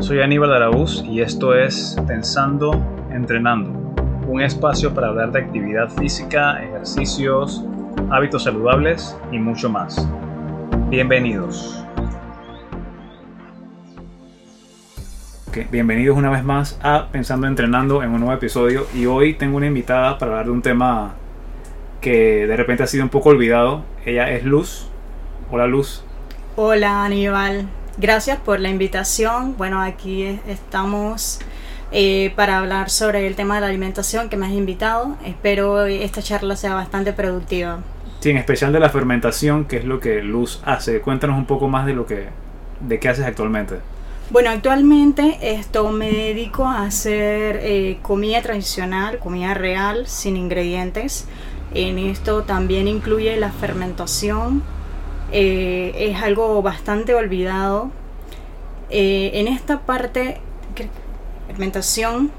Soy Aníbal Araúz y esto es Pensando, Entrenando, un espacio para hablar de actividad física, ejercicios, hábitos saludables y mucho más. Bienvenidos. bienvenidos una vez más a Pensando Entrenando en un nuevo episodio y hoy tengo una invitada para hablar de un tema que de repente ha sido un poco olvidado. Ella es Luz. Hola Luz. Hola Aníbal. Gracias por la invitación. Bueno, aquí estamos eh, para hablar sobre el tema de la alimentación que me has invitado. Espero esta charla sea bastante productiva. Sí, en especial de la fermentación, que es lo que Luz hace. Cuéntanos un poco más de lo que, de qué haces actualmente. Bueno, actualmente esto me dedico a hacer eh, comida tradicional, comida real, sin ingredientes. En esto también incluye la fermentación, eh, es algo bastante olvidado. Eh, en esta parte, fermentación,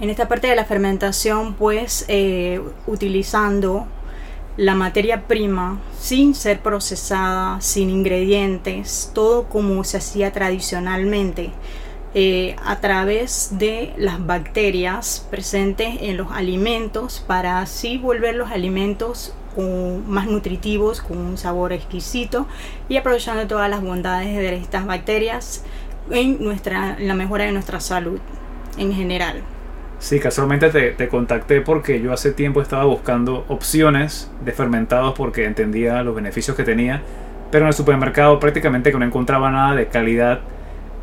en esta parte de la fermentación, pues eh, utilizando la materia prima sin ser procesada, sin ingredientes, todo como se hacía tradicionalmente. a través de las bacterias presentes en los alimentos para así volver los alimentos más nutritivos, con un sabor exquisito y aprovechando todas las bondades de estas bacterias en, nuestra, la mejora de nuestra salud en general. Sí, casualmente te, te, contacté porque yo hace tiempo estaba buscando opciones de fermentados porque entendía los beneficios que tenía, pero en el supermercado prácticamente que no encontraba nada de calidad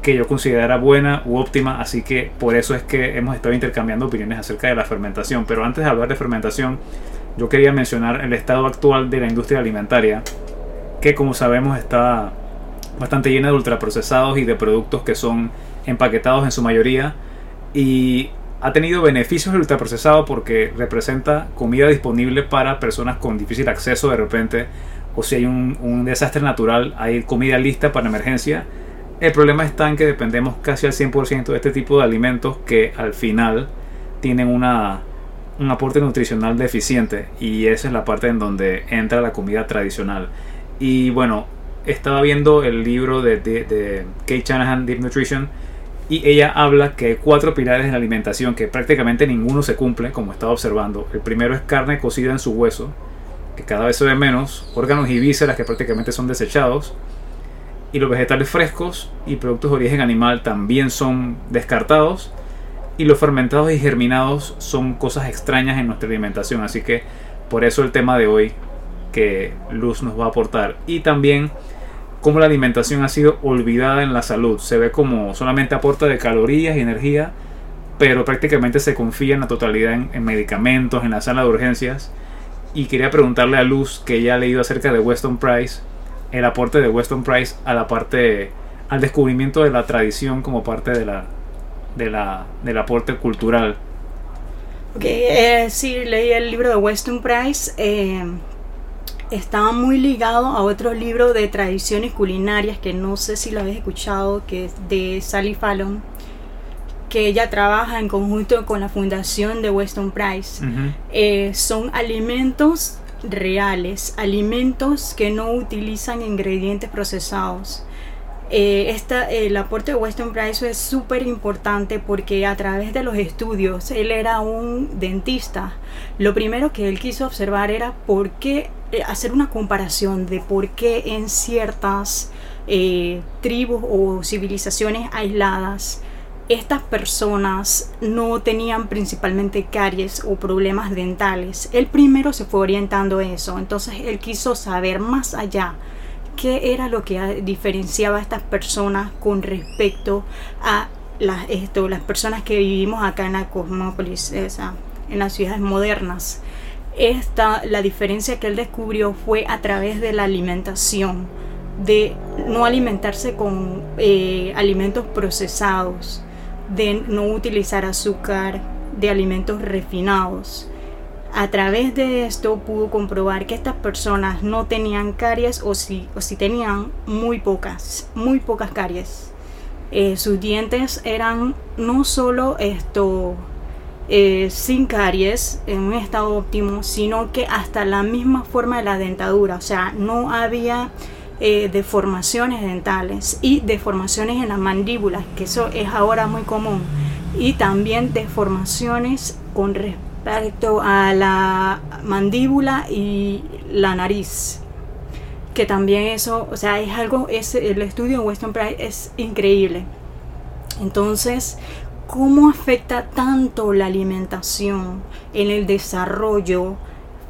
que yo considerara buena u óptima, así que por eso es que hemos estado intercambiando opiniones acerca de la fermentación. Pero antes de hablar de fermentación, yo quería mencionar el estado actual de la industria alimentaria, que como sabemos está bastante llena de ultraprocesados y de productos que son empaquetados en su mayoría y ha tenido beneficios el ultraprocesado porque representa comida disponible para personas con difícil acceso de repente o si hay un, desastre natural hay comida lista para emergencia. El problema está en que dependemos casi al 100% de este tipo de alimentos que al final tienen una un aporte nutricional deficiente y esa es la parte en donde entra la comida tradicional. Y bueno, estaba viendo el libro de, de, Kate Shanahan, Deep Nutrition, y ella habla que hay cuatro pilares en la alimentación que prácticamente ninguno se cumple, como estaba observando. El primero es carne cocida en su hueso, que cada vez se ve menos, órganos y vísceras que prácticamente son desechados, y los vegetales frescos y productos de origen animal también son descartados y los fermentados y germinados son cosas extrañas en nuestra alimentación, así que por eso el tema de hoy que Luz nos va a aportar. Y también cómo la alimentación ha sido olvidada en la salud. Se ve como solamente aporta de calorías y energía, pero prácticamente se confía en la totalidad en, medicamentos, en la sala de urgencias. Y quería preguntarle a Luz, que ya ha leído acerca de Weston Price, el aporte de Weston Price a la parte, al descubrimiento de la tradición como parte de la, de la, del aporte cultural. Ok, eh, sí, leí el libro de Weston Price. Eh, estaba muy ligado a otro libro de tradiciones culinarias que no sé si lo habéis escuchado, que es de Sally Fallon, que ella trabaja en conjunto con la fundación de Weston Price. Eh, son alimentos reales, alimentos que no utilizan ingredientes procesados. Eh, el aporte de Weston Price es súper importante porque a través de los estudios, él era un dentista. Lo primero que él quiso observar era por qué, eh, hacer una comparación de por qué en ciertas eh, tribus o civilizaciones aisladas, estas personas no tenían principalmente caries o problemas dentales. Él primero se fue orientando eso, entonces él quiso saber más allá qué era lo que diferenciaba a estas personas con respecto a las, esto, las personas que vivimos acá en la cosmópolis, en las ciudades modernas. Esta, la diferencia que él descubrió fue a través de la alimentación, de no alimentarse con eh, alimentos procesados, de no utilizar azúcar, de alimentos refinados a través de esto pudo comprobar que estas personas no tenían caries o si, o si tenían muy pocas, muy pocas caries. Eh, sus dientes eran no solo esto eh, sin caries en un estado óptimo, sino que hasta la misma forma de la dentadura, o sea, no había eh, deformaciones dentales y deformaciones en las mandíbulas, que eso es ahora muy común, y también deformaciones con respecto a la mandíbula y la nariz que también eso, o sea, es algo, es, el estudio de Weston Price es increíble. Entonces, ¿cómo afecta tanto la alimentación en el desarrollo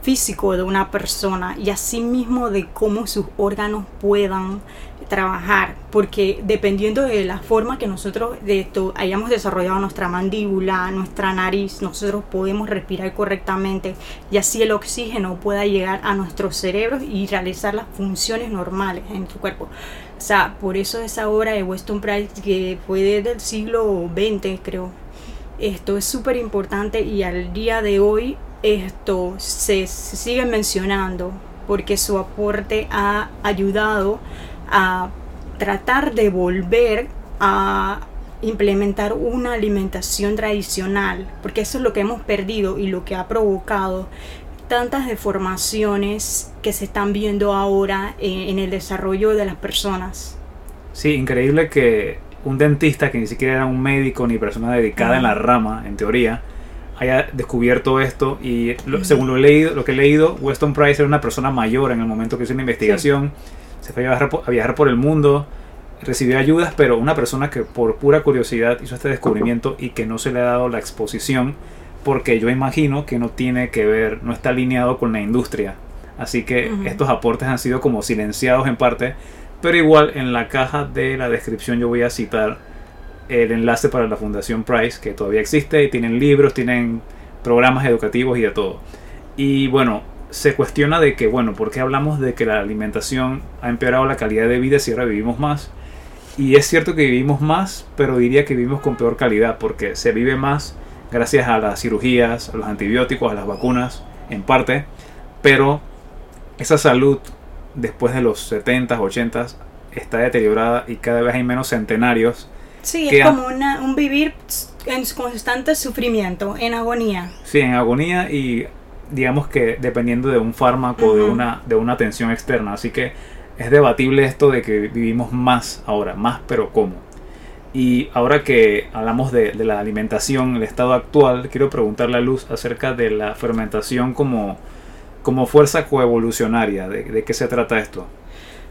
físico de una persona y asimismo de cómo sus órganos puedan trabajar, porque dependiendo de la forma que nosotros esto hayamos desarrollado nuestra mandíbula, nuestra nariz, nosotros podemos respirar correctamente y así el oxígeno pueda llegar a nuestros cerebros y realizar las funciones normales en tu cuerpo. O sea, por eso esa obra de Weston Price que fue desde el siglo XX, creo. Esto es súper importante y al día de hoy esto se, sigue mencionando porque su aporte ha ayudado tratar de volver a implementar una alimentación tradicional, porque eso es lo que hemos perdido y lo que ha provocado tantas deformaciones que se están viendo ahora en, el desarrollo de las personas. Sí, increíble que un dentista que ni siquiera era un médico ni persona dedicada en la rama, en teoría, haya descubierto esto y según lo, he leído, lo que he leído, Weston Price era una persona mayor en el momento que hizo una investigación, se fue a viajar, por, el mundo, recibió ayudas, pero una persona que por pura curiosidad hizo este descubrimiento y que no se le ha dado la exposición porque yo imagino que no tiene que ver, no está alineado con la industria. Así que estos aportes han sido como silenciados en parte, pero igual en la caja de la descripción yo voy a citar el enlace para la Fundación Price, que todavía existe, y tienen libros, tienen programas educativos y de todo. Y bueno, se cuestiona de que, bueno, ¿por qué hablamos de que la alimentación ha empeorado la calidad de vida si ahora vivimos más? Y es cierto que vivimos más, pero diría que vivimos con peor calidad, porque se vive más gracias a las cirugías, a los antibióticos, a las vacunas, en parte, pero esa salud después de los 70s, 80s está deteriorada y cada vez hay menos centenarios Sí, es como un vivir en constante sufrimiento, en agonía. Sí, en agonía y digamos que dependiendo de un fármaco, de, una, de una atención externa. Así que es debatible esto de que vivimos más ahora, más pero cómo. Y ahora que hablamos de, la alimentación, el estado actual, quiero preguntarle a Luz acerca de la fermentación como, como fuerza coevolucionaria. ¿De, ¿De qué se trata esto?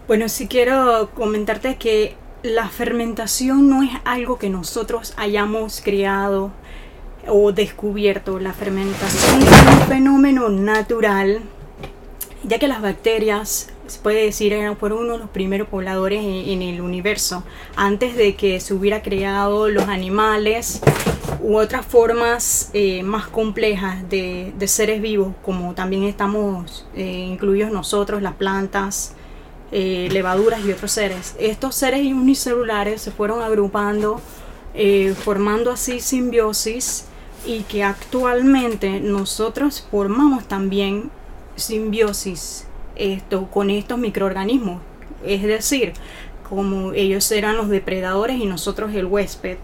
Bueno, sí quiero comentarte que la fermentación no es algo que nosotros hayamos creado o descubierto. La fermentación es un fenómeno natural, ya que las bacterias, se puede decir, fueron uno de los primeros pobladores en, el universo, antes de que se hubiera creado los animales u otras formas eh, más complejas de, seres vivos, como también estamos eh, incluidos nosotros, las plantas, eh, levaduras y otros seres. Estos seres unicelulares se fueron agrupando, formando así simbiosis y que actualmente nosotros formamos también simbiosis esto, con estos microorganismos. Es decir, como ellos eran los depredadores y nosotros el huésped.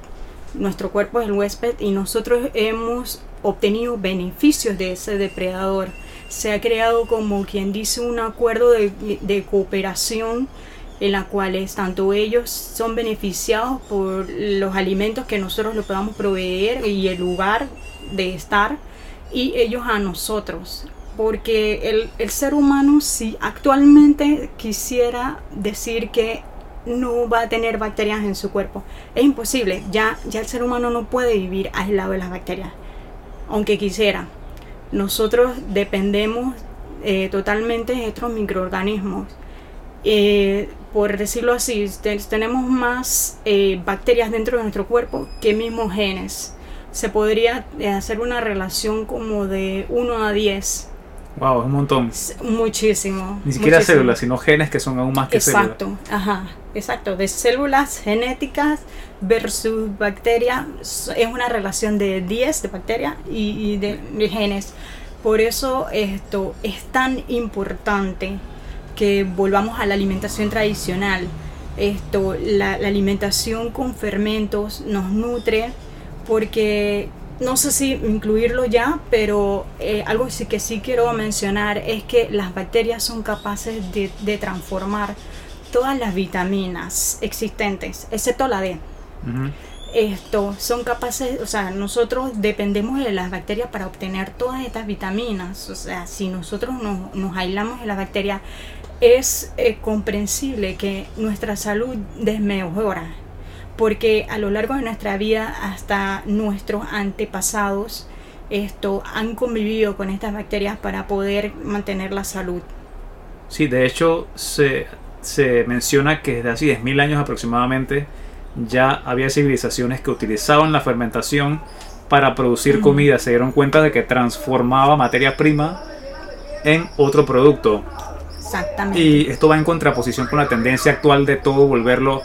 Nuestro cuerpo es el huésped y nosotros hemos obtenido beneficios de ese depredador se ha creado como quien dice un acuerdo de, cooperación en la cual tanto ellos son beneficiados por los alimentos que nosotros le podamos proveer y el lugar de estar y ellos a nosotros. Porque el, el ser humano si actualmente quisiera decir que no va a tener bacterias en su cuerpo es imposible. Ya, ya el ser humano no puede vivir aislado de las bacterias aunque quisiera. Nosotros dependemos eh, totalmente de estos microorganismos. Eh, por decirlo así, tenemos más eh, bacterias dentro de nuestro cuerpo que mismos genes. Se podría hacer una relación como de 1 a 10. Wow, es un montón. Muchísimo. Ni siquiera células, sino genes que son aún más que células. Exacto, ajá, exacto. De células genéticas versus bacterias es una relación de 10 de bacterias y, de, genes. Por eso esto es tan importante que volvamos a la alimentación tradicional. Esto, la, alimentación con fermentos nos nutre porque no sé si incluirlo ya, pero eh, algo que sí quiero mencionar es que las bacterias son capaces de, transformar todas las vitaminas existentes, excepto la D. Esto son capaces, o sea, nosotros dependemos de las bacterias para obtener todas estas vitaminas. O sea, si nosotros nos, nos aislamos de las bacterias, es eh, comprensible que nuestra salud desmejora. Porque a lo largo de nuestra vida, hasta nuestros antepasados, esto han convivido con estas bacterias para poder mantener la salud. Sí, de hecho se, se menciona que desde hace 10.000 años aproximadamente ya había civilizaciones que utilizaban la fermentación para producir comida. Se dieron cuenta de que transformaba materia prima en otro producto. Exactamente. Y esto va en contraposición con la tendencia actual de todo volverlo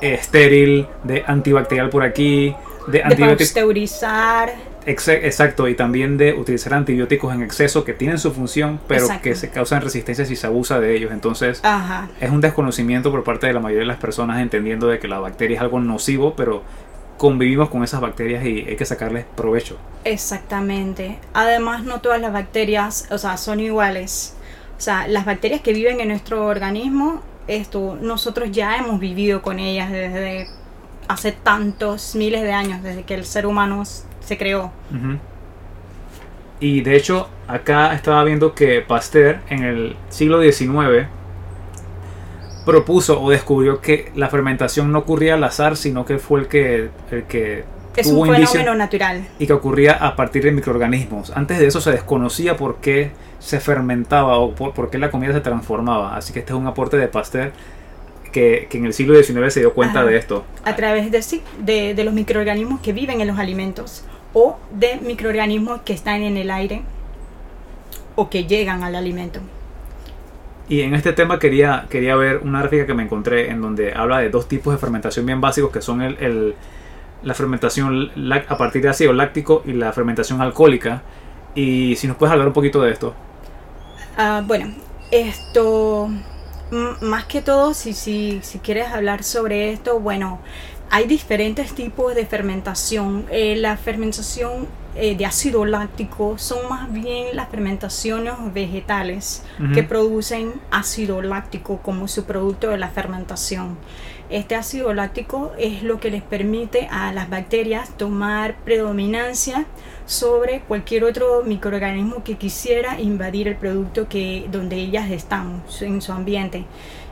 estéril, de antibacterial por aquí, de de pasteurizar. Exacto, y también de utilizar antibióticos en exceso que tienen su función, pero Exacto. que se causan resistencia si se abusa de ellos. Entonces, Ajá. es un desconocimiento por parte de la mayoría de las personas entendiendo de que la bacteria es algo nocivo, pero convivimos con esas bacterias y hay que sacarles provecho. Exactamente. Además, no todas las bacterias, o sea, son iguales. O sea, las bacterias que viven en nuestro organismo, esto, nosotros ya hemos vivido con ellas desde hace tantos miles de años, desde que el ser humano se creó. Y de hecho, acá estaba viendo que Pasteur en el siglo XIX propuso o descubrió que la fermentación no ocurría al azar, sino que fue el que, el que Es tuvo un fenómeno natural. y que ocurría a partir de microorganismos. Antes de eso se desconocía por qué se fermentaba o por, por qué la comida se transformaba. Así que este es un aporte de Pasteur que, que en el siglo XIX se dio cuenta Ajá. de esto. a través de, sí, de, de los microorganismos que viven en los alimentos o de microorganismos que están en el aire o que llegan al alimento. Y en este tema quería, quería ver una gráfica que me encontré en donde habla de dos tipos de fermentación bien básicos que son el, el- la fermentación a partir de ácido láctico y la fermentación alcohólica. Y si nos puedes hablar un poquito de esto. Ah, bueno, esto, más que todo, si, si, si quieres hablar sobre esto, bueno, hay diferentes tipos de fermentación. Eh, la fermentación eh, de ácido láctico son más bien las fermentaciones vegetales que producen ácido láctico como su producto de la fermentación. Este ácido láctico es lo que les permite a las bacterias tomar predominancia sobre cualquier otro microorganismo que quisiera invadir el producto que donde ellas están en su ambiente.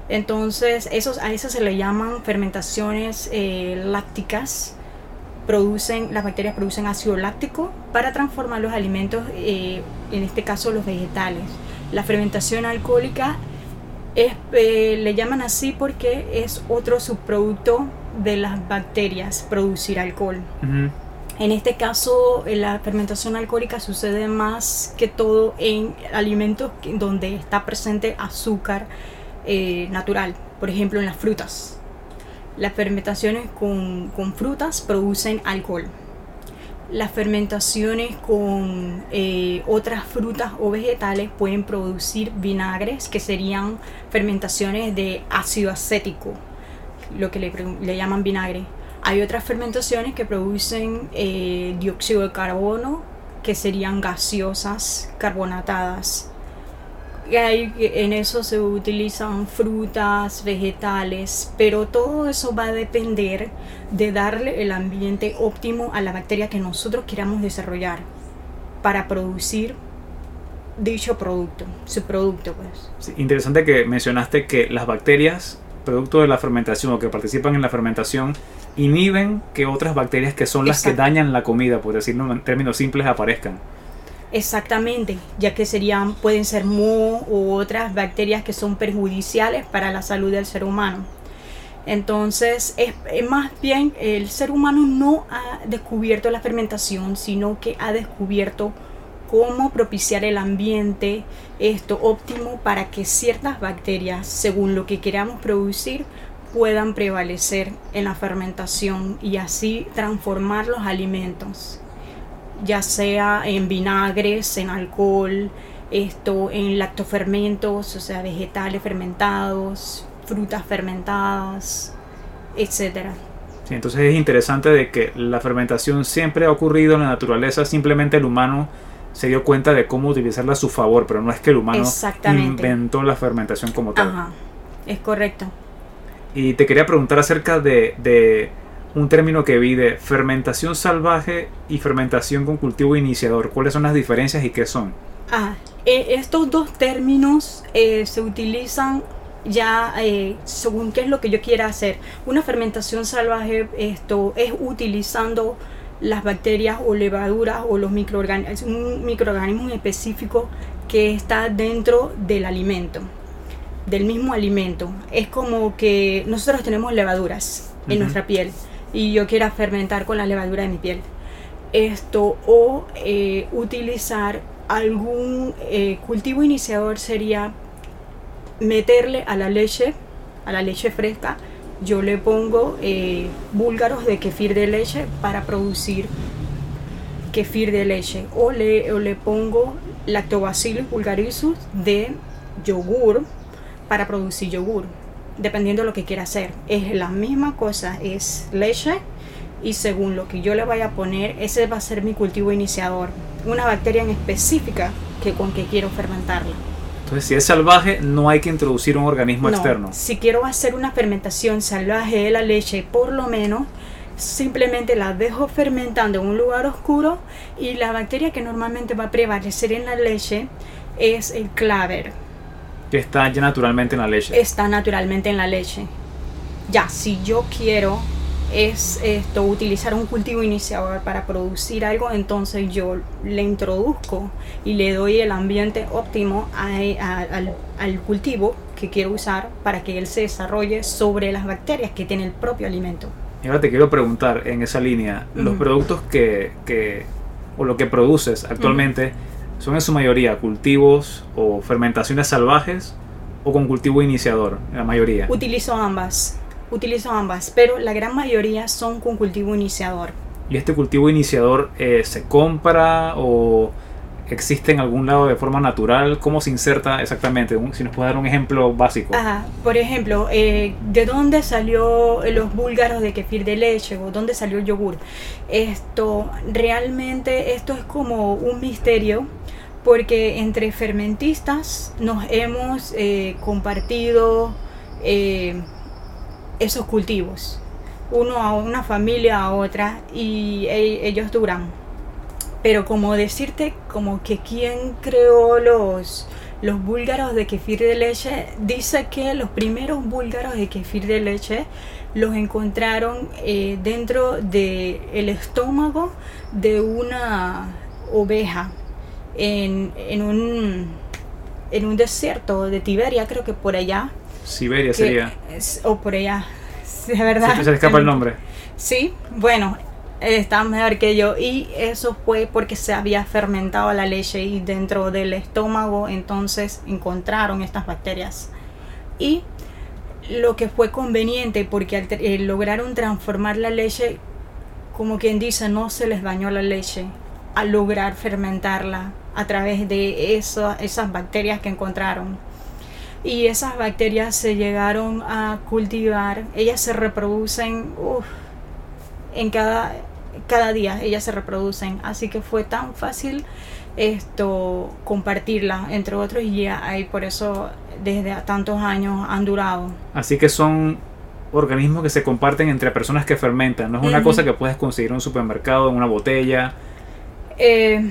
Entonces, esos, a eso se le llaman fermentaciones eh, lácticas. Producen, las bacterias producen ácido láctico para transformar los alimentos, eh, en este caso los vegetales. La fermentación alcohólica es, eh, le llaman así porque es otro subproducto de las bacterias producir alcohol. En este caso, eh, la fermentación alcohólica sucede más que todo en alimentos donde está presente azúcar eh, natural, por ejemplo en las frutas. Las fermentaciones con, frutas producen alcohol. Las fermentaciones con eh, otras frutas o vegetales pueden producir vinagres, que serían fermentaciones de ácido acético, lo que le llaman vinagre. Hay otras fermentaciones que producen eh, dióxido de carbono, que serían gaseosas carbonatadas. Y ahí, en eso se utilizan frutas, vegetales, pero todo eso va a depender de darle el ambiente óptimo a la bacteria que nosotros queramos desarrollar para producir dicho producto, su producto pues. Interesante que mencionaste que las bacterias, producto de la fermentación o que participan en la fermentación, inhiben que otras bacterias que son las que dañan la comida, por decirlo en términos simples, aparezcan. Exactamente, ya que serían, pueden ser moho u otras bacterias que son perjudiciales para la salud del ser humano. Entonces, es, es más bien el ser humano no ha descubierto la fermentación, sino que ha descubierto cómo propiciar el ambiente esto óptimo para que ciertas bacterias, según lo que queramos producir, puedan prevalecer en la fermentación y así transformar los alimentos ya sea en vinagres, en alcohol, esto en lactofermentos, o sea, vegetales fermentados, frutas fermentadas, etcétera. Sí, entonces es interesante de que la fermentación siempre ha ocurrido en la naturaleza, simplemente el humano se dio cuenta de cómo utilizarla a su favor, pero no es que el humano inventó la fermentación como tal. Ajá. Es correcto. Y te quería preguntar acerca de, un término que vi de fermentación salvaje y fermentación con cultivo iniciador. ¿Cuáles son las diferencias y qué son? Ah, eh, estos dos términos eh, se utilizan ya eh, según qué es lo que yo quiera hacer. Una fermentación salvaje esto es utilizando las bacterias o levaduras o los microorganismos, un microorganismo específico que está dentro del alimento, del mismo alimento. Es como que nosotros tenemos levaduras en nuestra piel y yo quiera fermentar con la levadura de mi piel. Esto o eh, utilizar algún eh, cultivo iniciador sería meterle a la leche, a la leche fresca, yo le pongo eh, búlgaros de kefir de leche para producir kefir de leche o le, o le pongo lactobacillus vulgarisus de yogur para producir yogur dependiendo de lo que quiera hacer es la misma cosa es leche y según lo que yo le vaya a poner ese va a ser mi cultivo iniciador una bacteria en específica que con que quiero fermentarla Entonces, si es salvaje, no hay que introducir un organismo no, externo. Si quiero hacer una fermentación salvaje de la leche, por lo menos simplemente la dejo fermentando en un lugar oscuro y la bacteria que normalmente va a prevalecer en la leche es el claver. Que está ya naturalmente en la leche. Está naturalmente en la leche. Ya, si yo quiero es esto utilizar un cultivo iniciador para producir algo, entonces yo le introduzco y le doy el ambiente óptimo a- a- al, al cultivo que quiero usar para que él se desarrolle sobre las bacterias que tiene el propio alimento. Y ahora te quiero preguntar en esa línea, los productos que, que- o lo que produces actualmente son en su mayoría cultivos o fermentaciones salvajes o con cultivo iniciador, la mayoría. Utilizo ambas, utilizo ambas, pero la gran mayoría son con cultivo iniciador. ¿Y este cultivo iniciador eh, se compra o existe en algún lado de forma natural? ¿Cómo se inserta exactamente? Si nos puede dar un ejemplo básico. Ajá, por ejemplo, eh, ¿de dónde salió los búlgaros de kefir de leche o dónde salió el yogur? Esto, realmente, esto es como un misterio porque entre fermentistas nos hemos eh, compartido eh, esos cultivos, uno a una familia a otra y e- ellos duran. Pero como decirte, como que quién creó los, los búlgaros de kefir de leche, dice que los primeros búlgaros de kefir de leche los encontraron eh, dentro del el estómago de una oveja en, en, un, en un desierto de Tiberia, creo que por allá. Siberia que sería. es- o por allá, de verdad. Se le escapa el nombre. Sí, bueno, está mejor que yo. Y eso fue porque se había fermentado la leche y dentro del estómago entonces encontraron estas bacterias. Y lo que fue conveniente porque eh, lograron transformar la leche, como quien dice, no se les dañó la leche al lograr fermentarla a través de eso- esas bacterias que encontraron. Y esas bacterias se llegaron a cultivar, ellas se reproducen uf, en cada, cada día, ellas se reproducen. Así que fue tan fácil esto compartirla entre otros y ya ahí por eso desde tantos años han durado. Así que son organismos que se comparten entre personas que fermentan. No es una Ujú. cosa que puedes conseguir en un supermercado, en una botella. Eh,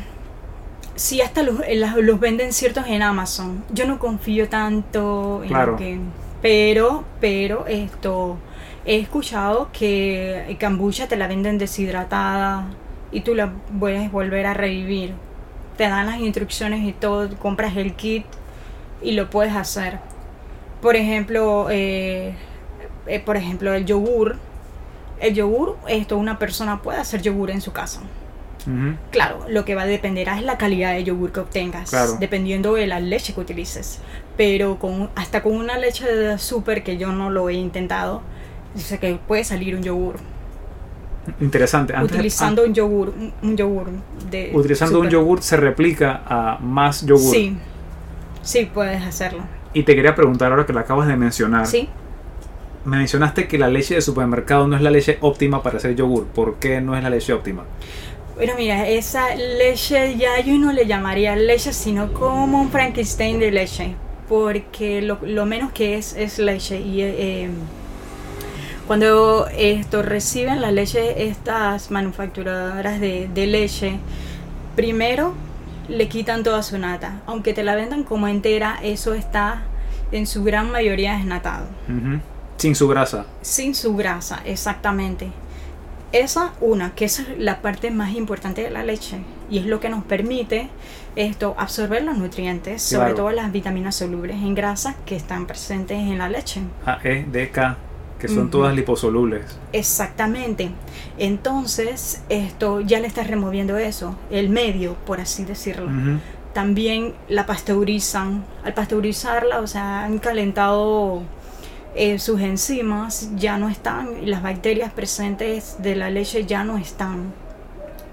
sí, hasta los, eh, los venden ciertos en Amazon. Yo no confío tanto en Claro. lo que... Pero, pero esto... He escuchado que kombucha te la venden deshidratada y tú la puedes volver a revivir. Te dan las instrucciones y todo, compras el kit y lo puedes hacer. Por ejemplo, eh, eh, por ejemplo, el yogur. El yogur, esto una persona puede hacer yogur en su casa. Claro, lo que va a depender es la calidad de yogur que obtengas, Claro. dependiendo de la leche que utilices. Pero con, hasta con una leche de súper que yo no lo he intentado, dice que puede salir un yogur. Interesante. Antes- utilizando un yogur, un, yogur de an- utilizando un yogur se replica a más yogur. Sí, sí puedes hacerlo. Y te quería preguntar ahora que lo acabas de mencionar. Sí, Me mencionaste que la leche de supermercado no es la leche óptima para hacer yogur. ¿Por qué no es la leche óptima? Bueno, mira, esa leche ya yo no le llamaría leche, sino como un Frankenstein de leche. porque lo, lo menos que es es leche y eh, cuando esto reciben la leche estas manufacturadoras de, de leche primero le quitan toda su nata. Aunque te la vendan como entera eso está en su gran mayoría desnatado. Sin su grasa. sin su grasa exactamente. Esa una que esa es la parte más importante de la leche y es lo que nos permite esto absorber los nutrientes sobre todo las vitaminas solubles en grasa que están presentes en la leche. A, E, D, K, que son todas liposolubles. Exactamente. Entonces, esto ya le estás removiendo eso, el medio, por así decirlo. También la pasteurizan. Al pasteurizarla, o sea, han calentado eh, sus enzimas, ya no están, y las bacterias presentes de la leche ya no están,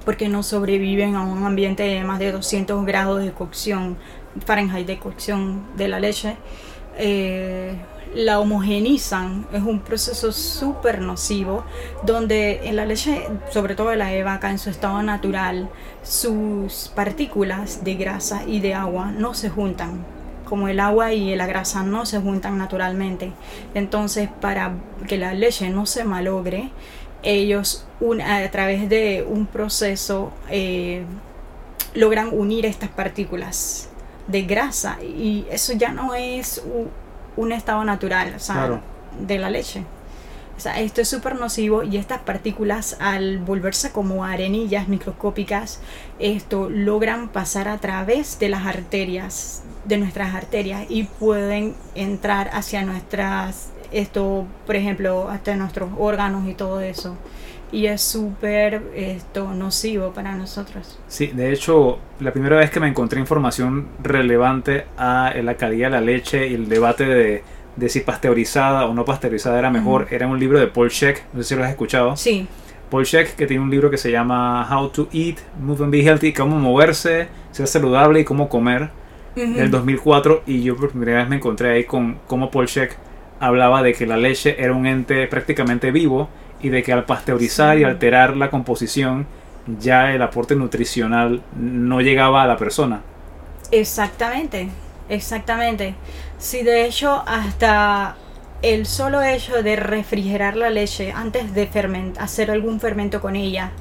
porque no sobreviven a un ambiente de más de 200 grados de cocción, Fahrenheit de cocción de la leche. Eh, la homogenizan, es un proceso súper nocivo, donde en la leche, sobre todo de la de vaca, en su estado natural, sus partículas de grasa y de agua no se juntan. Como el agua y la grasa no se juntan naturalmente. Entonces, para que la leche no se malogre, ellos a través de un proceso eh, logran unir estas partículas de grasa y eso ya no es un estado natural o sea, Claro. de la leche. O sea, esto es súper nocivo y estas partículas al volverse como arenillas microscópicas, esto logran pasar a través de las arterias, de nuestras arterias y pueden entrar hacia nuestras, esto, por ejemplo, hasta nuestros órganos y todo eso. Y es súper esto nocivo para nosotros. Sí, de hecho, la primera vez que me encontré información relevante a la calidad de la leche y el debate de, de si pasteurizada o no pasteurizada era mejor, era un libro de Paul Sheck, no sé si lo has escuchado. Sí, Paul Sheck, que tiene un libro que se llama How to Eat, Move and Be Healthy, cómo moverse, ser saludable y cómo comer, Ujú. del 2004, y yo por primera vez me encontré ahí con cómo Paul Sheck hablaba de que la leche era un ente prácticamente vivo y de que al pasteurizar Sí. y alterar la composición ya el aporte nutricional no llegaba a la persona. Exactamente, exactamente. Sí, de hecho, hasta el solo hecho de refrigerar la leche antes de hacer algún fermento con ella,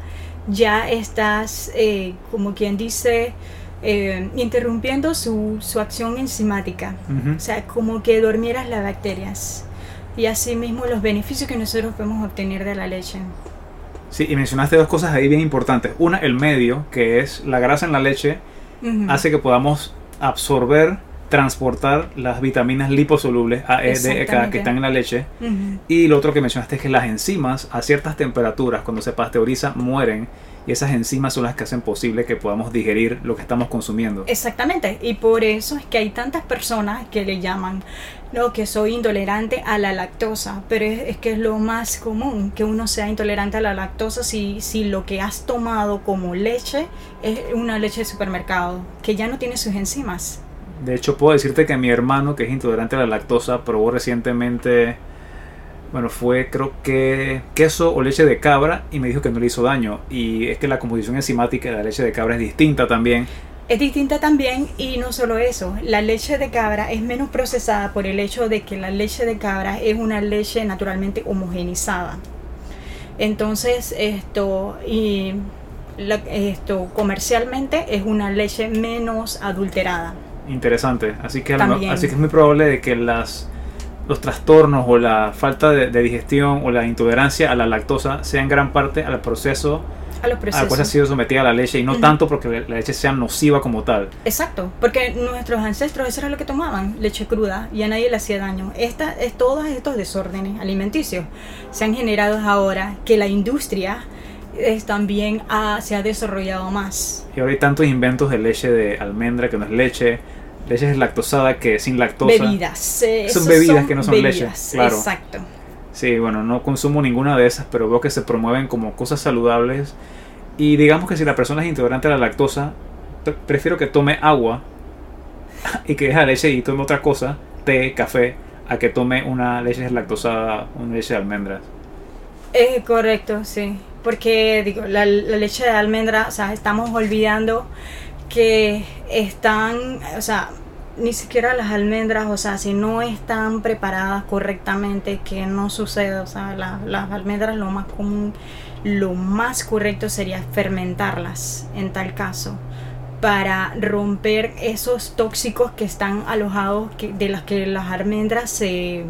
ya estás, eh, como quien dice, eh, interrumpiendo su, su acción enzimática. O sea, como que dormieras las bacterias. Y asimismo los beneficios que nosotros podemos obtener de la leche. Sí, y mencionaste dos cosas ahí bien importantes. Una, el medio, que es la grasa en la leche, hace que podamos absorber, transportar las vitaminas liposolubles A, E, D, E, K que están en la leche. Y lo otro que mencionaste es que las enzimas a ciertas temperaturas, cuando se pasteuriza, mueren. Y esas enzimas son las que hacen posible que podamos digerir lo que estamos consumiendo. Exactamente, y por eso es que hay tantas personas que le llaman, no, que soy intolerante a la lactosa, pero es, es que es lo más común que uno sea intolerante a la lactosa si, si lo que has tomado como leche es una leche de supermercado, que ya no tiene sus enzimas. De hecho, puedo decirte que mi hermano, que es intolerante a la lactosa, probó recientemente, bueno, fue creo que queso o leche de cabra y me dijo que no le hizo daño. Y es que la composición enzimática de la leche de cabra es distinta también. Es distinta también y no solo eso, la leche de cabra es menos procesada por el hecho de que la leche de cabra es una leche naturalmente homogenizada. Entonces esto y la- esto comercialmente es una leche menos adulterada. Interesante. Así que, También. así que es muy probable de que las, los trastornos o la falta de, de digestión o la intolerancia a la lactosa sea en gran parte al proceso A los cual ha procesos. sido sometida la leche y no Ujú. tanto porque la leche sea nociva como tal. Exacto, porque nuestros ancestros eso era lo que tomaban, leche cruda, y a nadie le hacía daño. Esta, es, todos estos desórdenes alimenticios se han generado ahora que la industria es, también ha- se ha desarrollado más. Y ahora hay tantos inventos de leche de almendra que no es leche, leche lactosada que sin lactosa. Bebidas. eh, Son bebidas que no son leche, bebidas, claro. Exacto. Sí, bueno, no consumo ninguna de esas, pero veo que se promueven como cosas saludables. Y digamos que si la persona es intolerante a la lactosa, pre- prefiero que tome agua y que deje la leche y tome otra cosa, té, café, a que tome una leche deslactosada, una leche de almendras. Eh, correcto, sí. Porque digo, la, la leche de almendra, o sea, estamos olvidando que están, o sea, ni siquiera las almendras, o sea, si no están preparadas correctamente, que no sucede, o sea, la- las almendras lo más común, lo más correcto sería fermentarlas en tal caso para romper esos tóxicos que están alojados que, de las que las almendras se,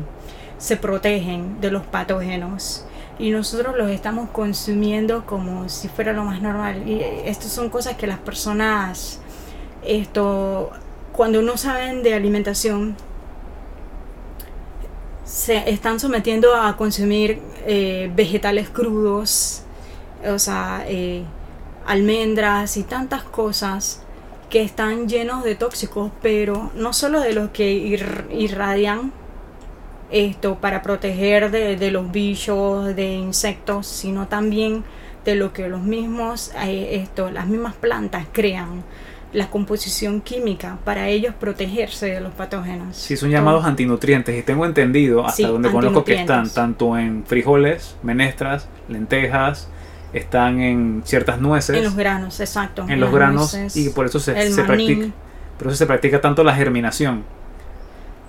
se protegen de los patógenos. Y nosotros los estamos consumiendo como si fuera lo más normal. Y estas son cosas que las personas esto cuando no saben de alimentación se están sometiendo a consumir eh, vegetales crudos, o sea, eh, almendras y tantas cosas que están llenos de tóxicos, pero no solo de los que ir- irradian esto para proteger de, de los bichos, de insectos, sino también de lo que los mismos, eh, esto, las mismas plantas crean, la composición química para ellos protegerse de los patógenos. Sí, son llamados antinutrientes y tengo entendido hasta Sí, donde conozco que están tanto en frijoles, menestras, lentejas, están en ciertas nueces, En los granos, exacto. en los granos nueces, y por eso se, se practica, por eso se practica tanto la germinación.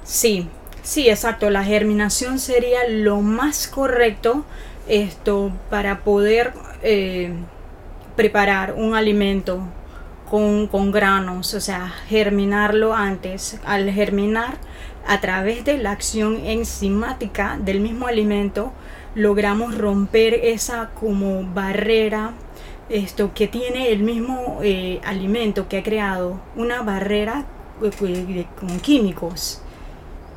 Sí, sí, exacto. La germinación sería lo más correcto esto para poder eh, preparar un alimento con, con granos, o sea, germinarlo antes. Al germinar, a través de la acción enzimática del mismo alimento, logramos romper esa como barrera esto que tiene el mismo eh, alimento que ha creado una barrera eh, eh, con químicos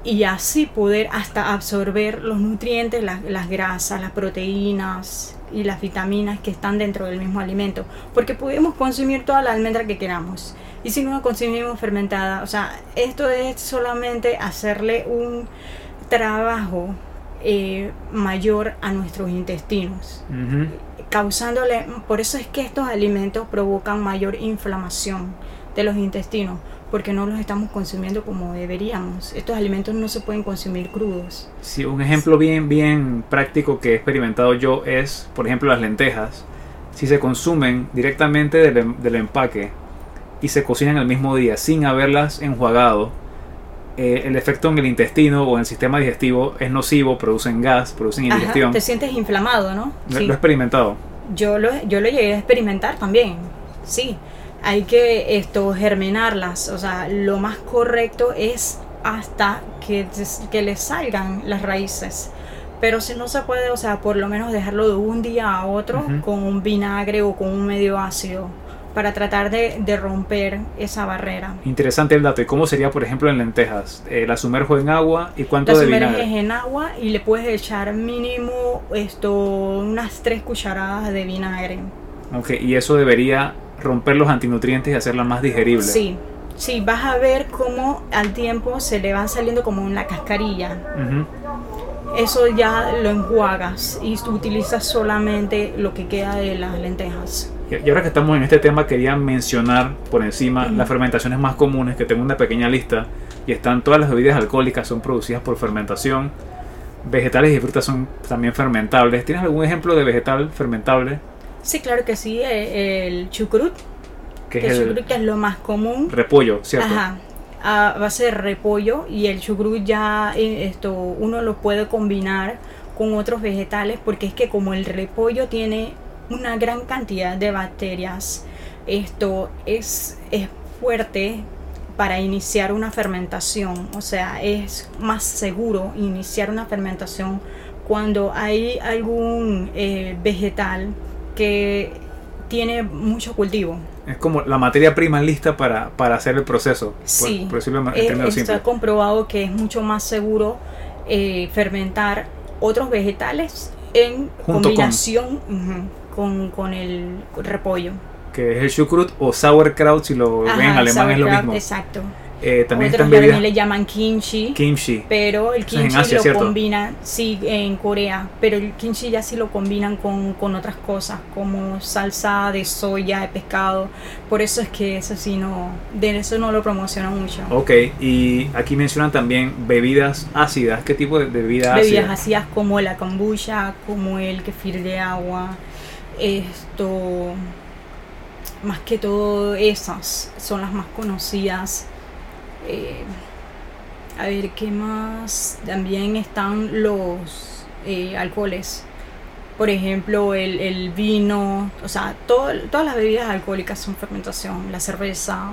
y así poder hasta absorber los nutrientes, la- las grasas, las proteínas y las vitaminas que están dentro del mismo alimento. Porque podemos consumir toda la almendra que queramos. Y si no la consumimos fermentada, o sea, esto es solamente hacerle un trabajo eh, mayor a nuestros intestinos causándole, por eso es que estos alimentos provocan mayor inflamación de los intestinos, porque no los estamos consumiendo como deberíamos. Estos alimentos no se pueden consumir crudos. Sí, un ejemplo bien, bien práctico que he experimentado yo es, por ejemplo, las lentejas. Si se consumen directamente del, em- del empaque y se cocinan el mismo día sin haberlas enjuagado, eh, el efecto en el intestino o en el sistema digestivo es nocivo, producen gas, producen Ajá, indigestión. te sientes inflamado, ¿no? Lo- Sí. Lo he experimentado. Yo lo, yo lo llegué a experimentar también. Sí, hay que esto germinarlas. O sea, lo más correcto es hasta que, que les salgan las raíces. Pero si no se puede, o sea, por lo menos dejarlo de un día a otro Ujú. con un vinagre o con un medio ácido para tratar de, de romper esa barrera. Interesante el dato. ¿Y cómo sería, por ejemplo, en lentejas? Eh, la sumerjo en agua y cuánto La de sumerges vinagre. en agua y le puedes echar mínimo esto unas tres cucharadas de vinagre. Ok, y eso debería romper los antinutrientes y hacerla más digerible. Sí, sí, vas a ver cómo al tiempo se le van saliendo como una cascarilla. Eso ya lo enjuagas y utilizas solamente lo que queda de las lentejas. Y ahora que estamos en este tema, quería mencionar por encima las fermentaciones más comunes, que tengo una pequeña lista, y están todas las bebidas alcohólicas, son producidas por fermentación. Vegetales y frutas son también fermentables. ¿Tienes algún ejemplo de vegetal fermentable? Sí, claro que sí, eh, el chucrut, Que es el el chucrut que es lo más común. repollo, ¿cierto? Ajá, a base de repollo y el chucrut ya eh, esto uno lo puede combinar con otros vegetales porque es que como el repollo tiene una gran cantidad de bacterias, esto es, es fuerte para iniciar una fermentación, o sea, es más seguro iniciar una fermentación cuando hay algún eh, vegetal que tiene mucho cultivo. Es como la materia prima lista para, para hacer el proceso. por- Sí, Por, decirlo en Eh, está comprobado que es mucho más seguro eh, fermentar otros vegetales en Junto con. combinación ujú, con, con el repollo. Que es el chucrut o sauerkraut, si lo ven en alemán es lo mismo. Exacto. Eh, también Otros están también bebidas le llaman kimchi. kimchi. Pero el kimchi Asia, lo ¿cierto? combinan, sí, en Corea, pero el kimchi ya sí lo combinan con, con otras cosas, como salsa de soya, de pescado. Por eso es que eso sí no, de eso no lo promocionan mucho. Ok, y aquí mencionan también bebidas ácidas. ¿Qué tipo de bebida bebidas ácida? ácidas como la kombucha, como el kefir de agua, esto, más que todo esas son las más conocidas Eh, a ver, ¿qué más? También están los eh, alcoholes. Por ejemplo, el, el vino, o sea, todo- todas las bebidas alcohólicas son fermentación. La cerveza.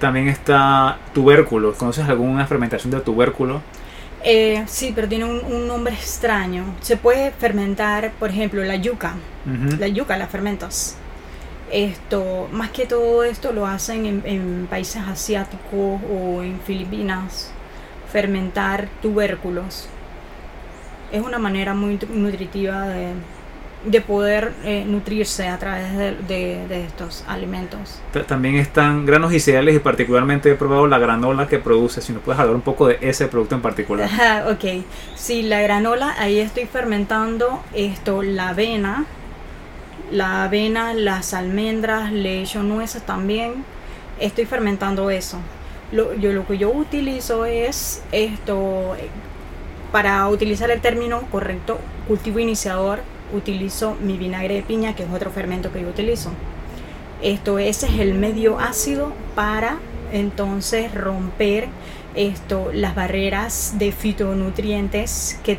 También está tubérculo. ¿Conoces alguna fermentación de tubérculo? Eh, sí, pero tiene un, un nombre extraño. Se puede fermentar, por ejemplo, la yuca. La yuca la fermentas. Esto, más que todo esto lo hacen en, en países asiáticos o en Filipinas. Fermentar tubérculos. Es una manera muy nut- nutritiva de, de poder eh, nutrirse a través de, de- de estos alimentos. Ta- También están granos y cereales y particularmente he probado la granola que produce. Si nos puedes hablar un poco de ese producto en particular. Ok. Sí, la granola, ahí estoy fermentando esto, la avena, la avena, las almendras, le echo nueces también. Estoy fermentando eso. Lo, yo, lo que yo utilizo es esto, eh, para utilizar el término correcto, cultivo iniciador, utilizo mi vinagre de piña, que es otro fermento que yo utilizo. Esto, ese es el medio ácido para entonces romper esto, las barreras de fitonutrientes que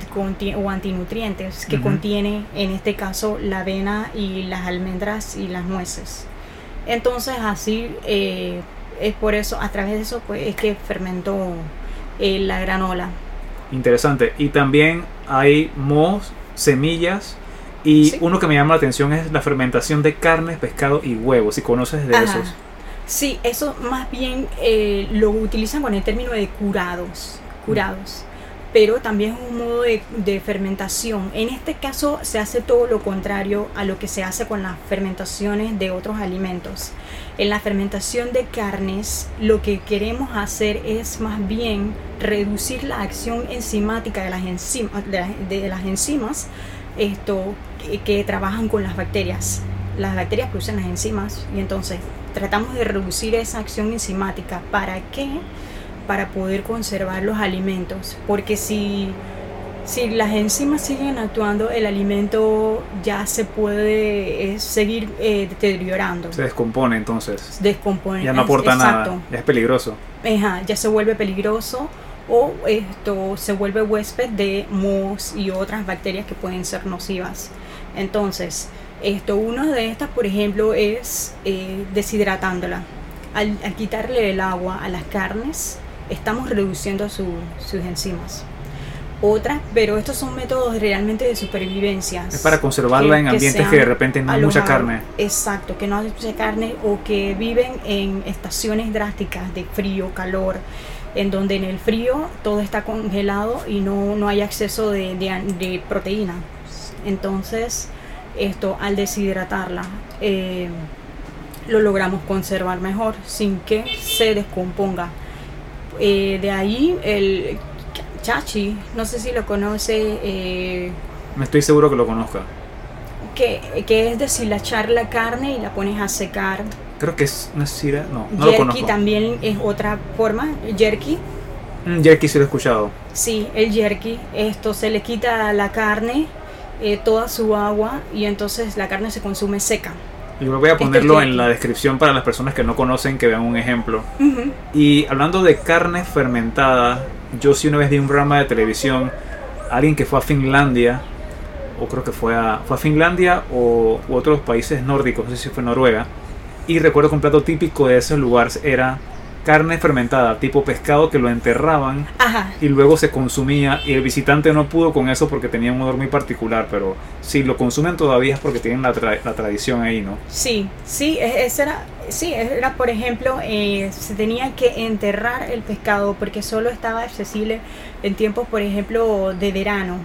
o antinutrientes que contiene en este caso la avena y las almendras y las nueces. Entonces así eh, es por eso, a través de eso pues, es que fermentó eh, la granola. Interesante. Y también hay mohos, semillas. Y Sí. uno que me llama la atención es la fermentación de carnes, pescado y huevos. Si conoces de Ajá. esos. Sí, eso más bien eh, lo utilizan con el término de curados, curados. Pero también es un modo de, fermentación. En este caso se hace todo lo contrario a lo que se hace con las fermentaciones de otros alimentos. En la fermentación de carnes lo que queremos hacer es más bien reducir la acción enzimática de las enzimas, de, las- enzimas esto, que trabajan con las bacterias. Las bacterias producen las enzimas y entonces tratamos de reducir esa acción enzimática. ¿Para qué? Para poder conservar los alimentos. Porque si, si las enzimas siguen actuando, el alimento ya se puede eh, seguir eh, deteriorando. Se descompone entonces. Descompone. Ya no aporta Exacto. nada. Ya es peligroso. Ajá, ya se vuelve peligroso o esto se vuelve huésped de mohos y otras bacterias que pueden ser nocivas. Entonces, esto, una de estas, por ejemplo, es eh, deshidratándola. Al, al quitarle el agua a las carnes, estamos reduciendo su- sus enzimas. Otra, pero estos son métodos realmente de supervivencia. Es para conservarla que- en ambientes que de repente no hay mucha carne. Exacto, que no hay mucha carne o que viven en estaciones drásticas de frío, calor, en donde en el frío todo está congelado y no, no hay acceso de, de de proteína. Entonces, esto al deshidratarla, eh, lo logramos conservar mejor sin que se descomponga. Eh, de ahí el chachi, no sé si lo conoce, eh, Me estoy seguro que lo conozca. que, que es deshilachar la carne y la pones a secar. Creo que es una sira. No, no lo jerky conozco. también es otra forma, jerky. Mm, Jerky sí lo he escuchado. Sí, el jerky, esto se le quita la carne eh, toda su agua y entonces la carne se consume seca. Y voy a Este es ponerlo en la descripción para las personas que no conocen que vean un ejemplo. Ujú. Y hablando de carne fermentada, yo sí una vez vi un programa de televisión, alguien que fue a Finlandia, o creo que fue a, fue a Finlandia o u otros países nórdicos, no sé si fue Noruega, y recuerdo que un plato típico de ese lugar era carne fermentada, tipo pescado que lo enterraban Ajá, y luego se consumía y el visitante no pudo con eso porque tenía un olor muy particular, pero si lo consumen todavía es porque tienen la, tra- la tradición ahí, ¿no? sí, sí, e- ese era, sí, era por ejemplo, eh, se tenía que enterrar el pescado porque solo estaba accesible en tiempos, por ejemplo, de verano.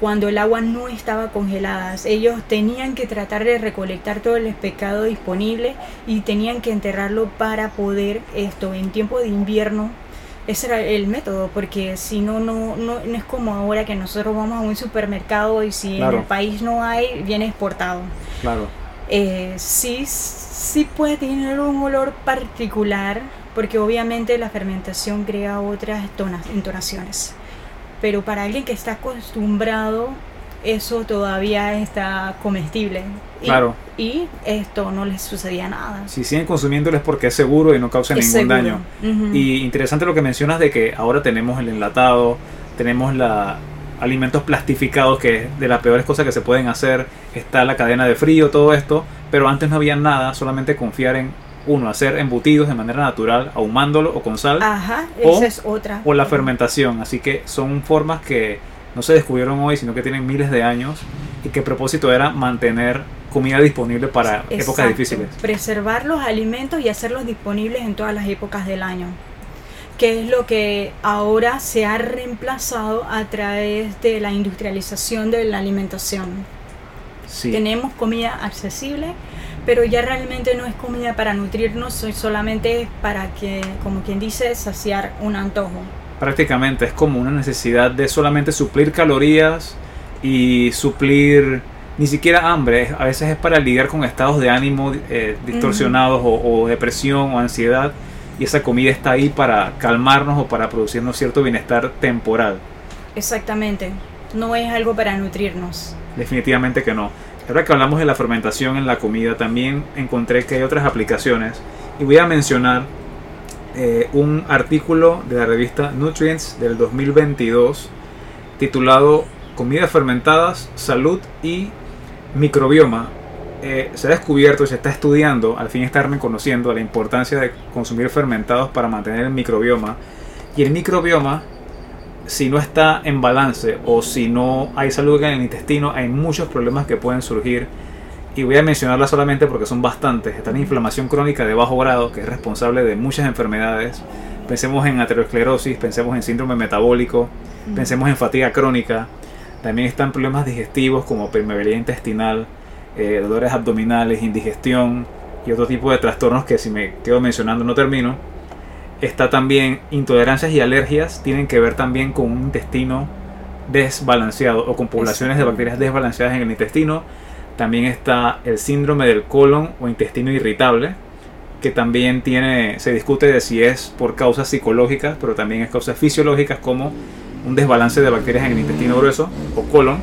Cuando el agua no estaba congelada. Ellos tenían que tratar de recolectar todo el pescado disponible y tenían que enterrarlo para poder esto en tiempo de invierno. Ese era el método, porque si no, no, no, no es como ahora que nosotros vamos a un supermercado y si Claro. en el país no hay, viene exportado. Claro. Eh, sí, sí puede tener un olor particular, porque obviamente la fermentación crea otras tona- entonaciones. Pero para alguien que está acostumbrado, eso todavía está comestible. Y, Claro. Y esto no les sucedía nada. Si siguen consumiéndolo es porque es seguro y no causa Es ningún seguro. daño. Y interesante lo que mencionas de que ahora tenemos el enlatado, tenemos la alimentos plastificados, que es de las peores cosas que se pueden hacer, está la cadena de frío, todo esto, pero antes no había nada, solamente confiar en uno, hacer embutidos de manera natural, ahumándolo o con sal, Ajá, o- esa es otra. o la fermentación, así que son formas que no se descubrieron hoy, sino que tienen miles de años y que el propósito era mantener comida disponible para épocas difíciles. Preservar los alimentos y hacerlos disponibles en todas las épocas del año. Que es lo que ahora se ha reemplazado a través de la industrialización de la alimentación. Sí. Tenemos comida accesible, pero ya realmente no es comida para nutrirnos, es solamente para que, como quien dice, saciar un antojo. prácticamente es como una necesidad de solamente suplir calorías y suplir ni siquiera hambre, a veces es para lidiar con estados de ánimo eh, distorsionados o, o depresión o ansiedad y esa comida está ahí para calmarnos o para producirnos cierto bienestar temporal. Exactamente. No es algo para nutrirnos. Definitivamente que no. Ahora que hablamos de la fermentación en la comida, también encontré que hay otras aplicaciones y voy a mencionar eh, un artículo de la revista Nutrients del 2022 titulado Comidas fermentadas, salud y microbioma. Eh, se ha descubierto y se está estudiando, al fin estar reconociendo la importancia de consumir fermentados para mantener el microbioma. Y el microbioma si no está en balance o si no hay salud en el intestino, hay muchos problemas que pueden surgir. Y voy a mencionarlas solamente porque son bastantes. Está la inflamación crónica de bajo grado, que es responsable de muchas enfermedades. Pensemos en aterosclerosis, pensemos en síndrome metabólico, pensemos en fatiga crónica. También están problemas digestivos como permeabilidad intestinal, eh, dolores abdominales, indigestión y otro tipo de trastornos que si me quedo mencionando no termino está también intolerancias y alergias tienen que ver también con un intestino desbalanceado o con poblaciones de bacterias desbalanceadas en el intestino. También está el síndrome del colon o intestino irritable, que también tiene, se discute de si es por causas psicológicas, pero también es causas fisiológicas como un desbalance de bacterias en el intestino grueso o colon.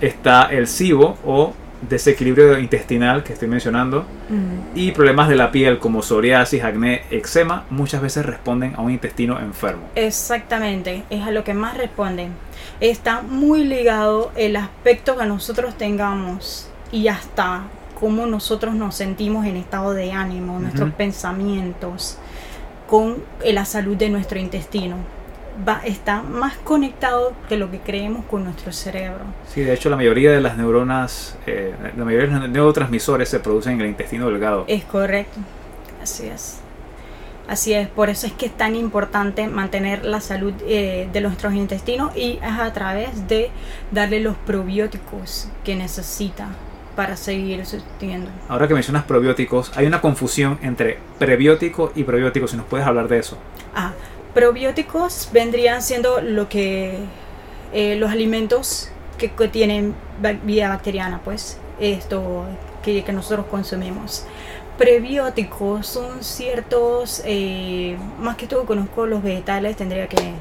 Está el SIBO o desequilibrio intestinal que estoy mencionando, Mm. y problemas de la piel como psoriasis, acné, eczema, muchas veces responden a un intestino enfermo. Exactamente, es a lo que más responden. Está muy ligado el aspecto que nosotros tengamos y hasta cómo nosotros nos sentimos en estado de ánimo, nuestros pensamientos, con eh, la salud de nuestro intestino. Va, está más conectado que lo que creemos con nuestro cerebro. Sí, de hecho la mayoría de las neuronas, eh, la mayoría de los neurotransmisores se producen en el intestino delgado. Es correcto, así es. Así es, por eso es que es tan importante mantener la salud eh, de nuestros intestinos y es a través de darle los probióticos que necesita para seguir sosteniendo. Ahora que mencionas probióticos, hay una confusión entre prebiótico y probiótico, si nos puedes hablar de eso. Ah, probióticos vendrían siendo lo que eh, los alimentos que, que tienen vida bacteriana, pues esto que, que nosotros consumimos. Prebióticos son ciertos, eh, más que todo conozco los vegetales, tendría que,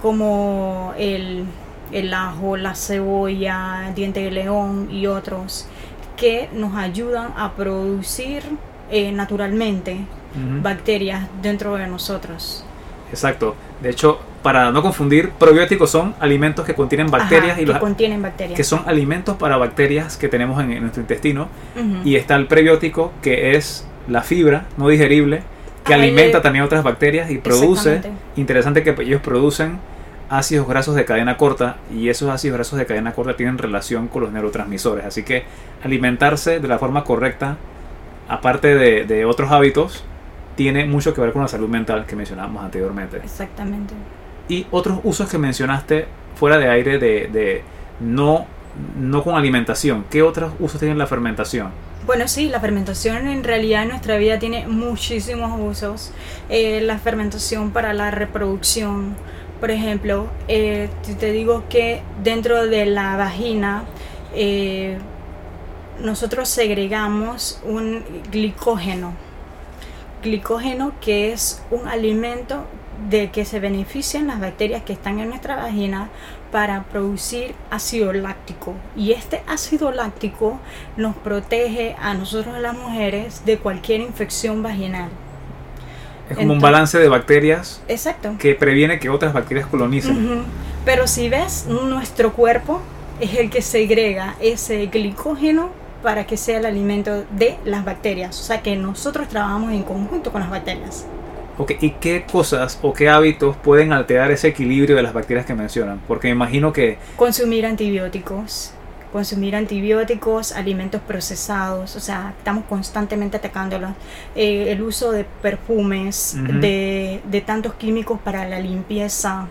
como el, el ajo, la cebolla, diente de león y otros, que nos ayudan a producir eh, naturalmente bacterias dentro de nosotros. Exacto. De hecho, para no confundir, probióticos son alimentos que contienen bacterias Ajá, y que los contienen bacterias. que son alimentos para bacterias que tenemos en, en nuestro intestino. Y está el prebiótico, que es la fibra no digerible, que Ah, el- alimenta también otras bacterias y produce, interesante que ellos producen ácidos grasos de cadena corta y esos ácidos grasos de cadena corta tienen relación con los neurotransmisores. Así que alimentarse de la forma correcta, aparte de, de otros hábitos, tiene mucho que ver con la salud mental que mencionábamos anteriormente. Exactamente. Y otros usos que mencionaste fuera de aire de, de no, no con alimentación. ¿Qué otros usos tiene la fermentación? Bueno, sí, la fermentación en realidad en nuestra vida tiene muchísimos usos. Eh, la fermentación para la reproducción, por ejemplo, eh, te digo que dentro de la vagina eh, nosotros segregamos un glicógeno. Glicógeno que es un alimento de que se benefician las bacterias que están en nuestra vagina para producir ácido láctico. Y este ácido láctico nos protege a nosotros las mujeres de cualquier infección vaginal. Es como un balance de bacterias exacto. que previene que otras bacterias colonicen. Pero si ves, nuestro cuerpo es el que segrega ese glicógeno para que sea el alimento de las bacterias. O sea que nosotros trabajamos en conjunto con las bacterias. Ok, ¿y qué cosas o qué hábitos pueden alterar ese equilibrio de las bacterias que mencionan? Porque me imagino que... Consumir antibióticos, consumir antibióticos, alimentos procesados, o sea, estamos constantemente atacándolos. Eh, el uso de perfumes, de, de, tantos químicos para la limpieza,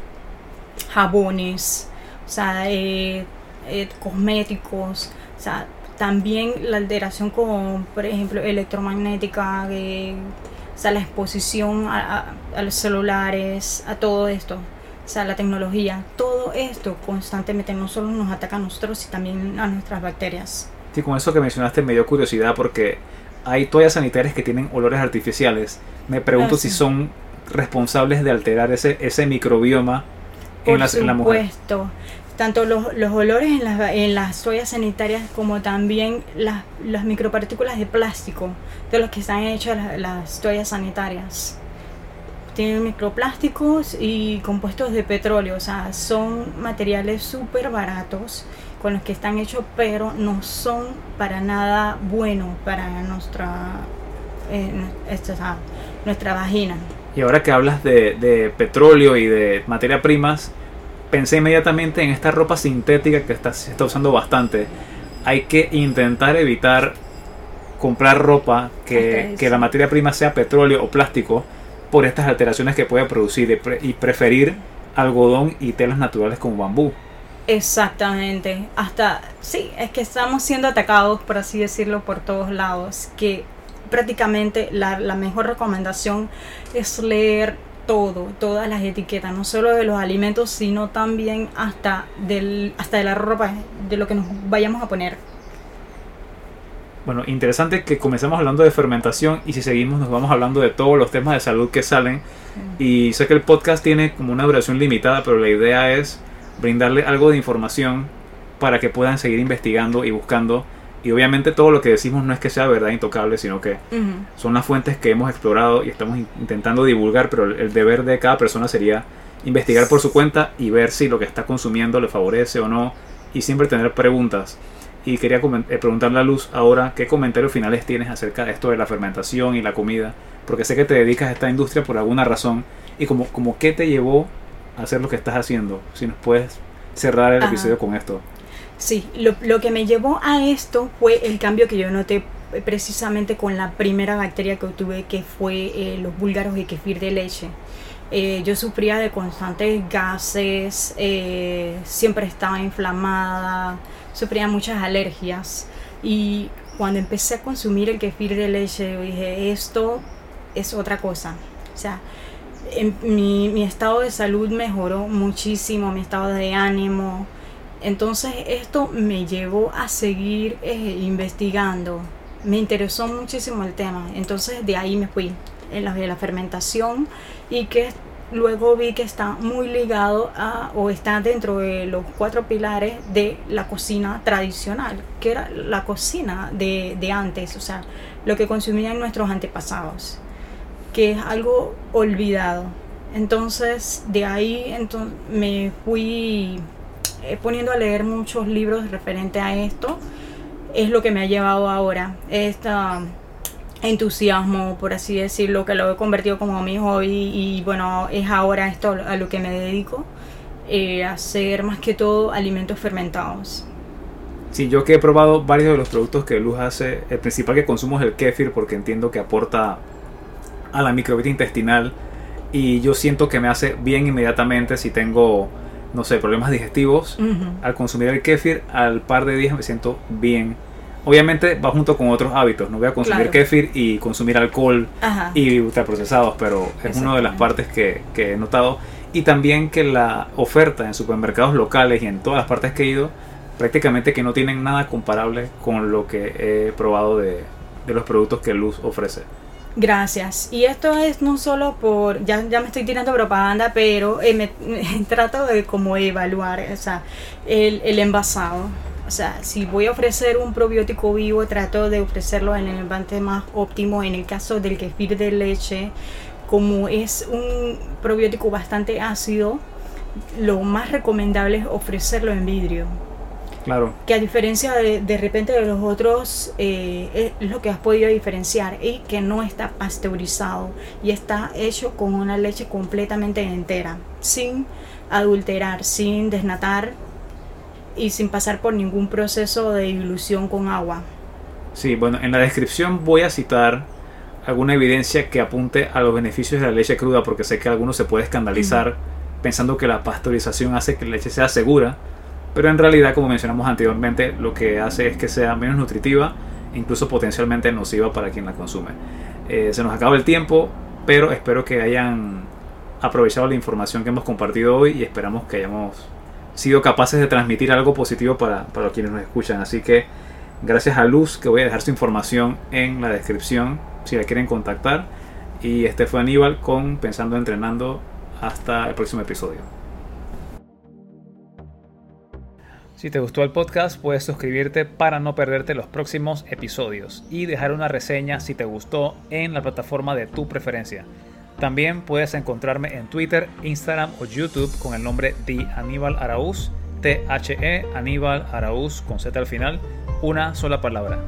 jabones, o sea, eh, eh, cosméticos, o sea, también la alteración con, por ejemplo, electromagnética, o sea, la exposición a, los celulares, a todo esto, o sea, la tecnología, todo esto constantemente no solo nos ataca a nosotros, sino también a nuestras bacterias. Sí, con eso que mencionaste me dio curiosidad porque hay toallas sanitarias que tienen olores artificiales. Me pregunto si son responsables de alterar ese, ese microbioma en, en la mujer. Por supuesto tanto los, los olores en las, en las toallas sanitarias como también las, las, micropartículas de plástico de los que están hechas las, las toallas sanitarias. Tienen microplásticos y compuestos de petróleo, o sea, son materiales súper baratos con los que están hechos, pero no son para nada buenos para nuestra, eh, nuestra vagina. Y ahora que hablas de, de petróleo y de materia primas, pensé inmediatamente en esta ropa sintética que está, se está usando bastante. Hay que intentar evitar comprar ropa que, la materia prima sea petróleo o plástico por estas alteraciones que puede producir y preferir algodón y telas naturales como bambú. Exactamente, hasta sí, es que estamos siendo atacados, por así decirlo, por todos lados, que prácticamente la, la mejor recomendación es leer todo, todas las etiquetas, no solo de los alimentos, sino también hasta, del, hasta de la ropa, de lo que nos vayamos a poner. Bueno, interesante que comencemos hablando de fermentación y si seguimos nos vamos hablando de todos los temas de salud que salen. Y sé que el podcast tiene como una duración limitada, pero la idea es brindarle algo de información para que puedan seguir investigando y buscando y obviamente todo lo que decimos no es que sea verdad intocable, sino que son las fuentes que hemos explorado y estamos intentando divulgar, pero el deber de cada persona sería investigar por su cuenta y ver si lo que está consumiendo le favorece o no y siempre tener preguntas. Y quería eh, preguntarle a Luz ahora qué comentarios finales tienes acerca de esto de la fermentación y la comida, porque sé que te dedicas a esta industria por alguna razón y como, como qué te llevó a hacer lo que estás haciendo. Si nos puedes cerrar el episodio con esto. Sí, lo, que me llevó a esto fue el cambio que yo noté precisamente con la primera bacteria que tuve, que fue eh, los búlgaros y kefir de leche. Eh, yo sufría de constantes gases, eh, siempre estaba inflamada, sufría muchas alergias. Y cuando empecé a consumir el kefir de leche, dije, esto es otra cosa. O sea, mi estado de salud mejoró muchísimo, mi estado de ánimo entonces esto me llevó a seguir eh, investigando. Me interesó muchísimo el tema. Entonces de ahí me fui en la, la fermentación y que luego vi que está muy ligado a o está dentro de los cuatro pilares de la cocina tradicional, que era la cocina de, de antes, o sea, lo que consumían nuestros antepasados, que es algo olvidado. Entonces de ahí entonces, me fui eh, poniendo a leer muchos libros referente a esto, es lo que me ha llevado ahora. Este entusiasmo, por así decirlo, que lo he convertido como mi hobby y bueno, es ahora esto a lo que me dedico, eh, hacer más que todo alimentos fermentados. Sí, yo que he probado varios de los productos que Luz hace, el principal que consumo es el kefir porque entiendo que aporta a la microbiota intestinal y yo siento que me hace bien inmediatamente si tengo no sé, problemas digestivos, al consumir el kefir, al par de días me siento bien. Obviamente va junto con otros hábitos, no voy a consumir kefir y consumir alcohol y ultraprocesados, pero es una de las partes que, que, he notado. Y también que la oferta en supermercados locales y en todas las partes que he ido, prácticamente que no tienen nada comparable con lo que he probado de, de los productos que Luz ofrece. Gracias. Y esto es no solo por, ya, ya me estoy tirando propaganda, pero eh, me, trato de como evaluar o sea, el, el envasado. O sea, si voy a ofrecer un probiótico vivo, trato de ofrecerlo en el envase más óptimo. En el caso del kefir de leche, como es un probiótico bastante ácido, lo más recomendable es ofrecerlo en vidrio. Claro. Que a diferencia de, de repente de los otros, eh, es lo que has podido diferenciar y que no está pasteurizado y está hecho con una leche completamente entera, sin adulterar, sin desnatar y sin pasar por ningún proceso de dilución con agua. Sí, bueno, en la descripción voy a citar alguna evidencia que apunte a los beneficios de la leche cruda, porque sé que algunos se puede escandalizar pensando que la pasteurización hace que la leche sea segura, pero en realidad, como mencionamos anteriormente, lo que hace es que sea menos nutritiva e incluso potencialmente nociva para quien la consume. Eh, se nos acaba el tiempo, pero espero que hayan aprovechado la información que hemos compartido hoy y esperamos que hayamos sido capaces de transmitir algo positivo para, para quienes nos escuchan. Así que gracias a Luz, que voy a dejar su información en la descripción si la quieren contactar. Y este fue Aníbal con Pensando Entrenando. Hasta el próximo episodio. Si te gustó el podcast, puedes suscribirte para no perderte los próximos episodios y dejar una reseña si te gustó en la plataforma de tu preferencia. También puedes encontrarme en Twitter, Instagram o YouTube con el nombre de Aníbal Araúz, T-H-E, Aníbal Araúz con Z al final, una sola palabra.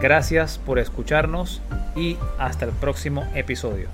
Gracias por escucharnos y hasta el próximo episodio.